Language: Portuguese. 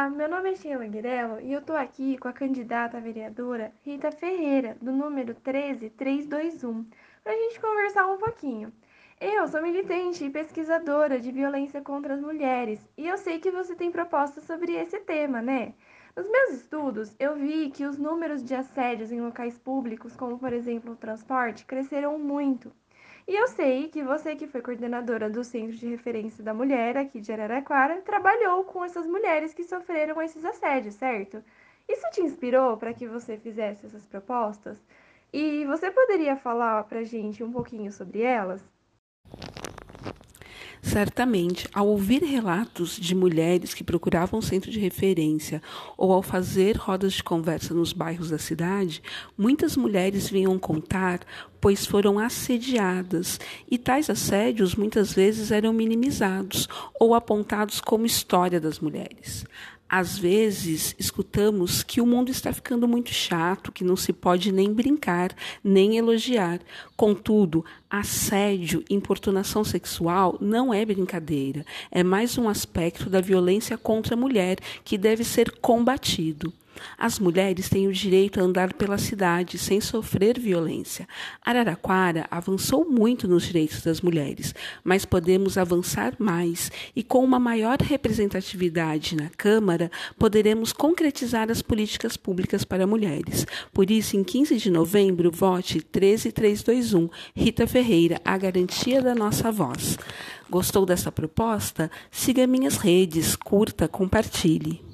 Olá, meu nome é Sheila Guirello e eu tô aqui com a candidata a vereadora Rita Ferreira, do número 13321, para a gente conversar um pouquinho. Eu sou militante e pesquisadora de violência contra as mulheres e eu sei que você tem propostas sobre esse tema, né? Nos meus estudos, eu vi que os números de assédios em locais públicos, como por exemplo o transporte, cresceram muito. E eu sei que você, que foi coordenadora do Centro de Referência da Mulher aqui de Araraquara, trabalhou com essas mulheres que sofreram esses assédios, certo? Isso te inspirou para que você fizesse essas propostas? E você poderia falar para gente um pouquinho sobre elas? Certamente, ao ouvir relatos de mulheres que procuravam centro de referência ou ao fazer rodas de conversa nos bairros da cidade, muitas mulheres vinham contar, pois foram assediadas, e tais assédios muitas vezes eram minimizados ou apontados como história das mulheres. Às vezes, escutamos que o mundo está ficando muito chato, que não se pode nem brincar, nem elogiar. Contudo, assédio, importunação sexual não é brincadeira, é mais um aspecto da violência contra a mulher que deve ser combatido. As mulheres têm o direito a andar pela cidade sem sofrer violência. Araraquara avançou muito nos direitos das mulheres, mas podemos avançar mais e, com uma maior representatividade na Câmara, poderemos concretizar as políticas públicas para mulheres. Por isso, em 15 de novembro, vote 13321 Rita Ferreira, a garantia da nossa voz. Gostou dessa proposta? Siga minhas redes, curta, compartilhe.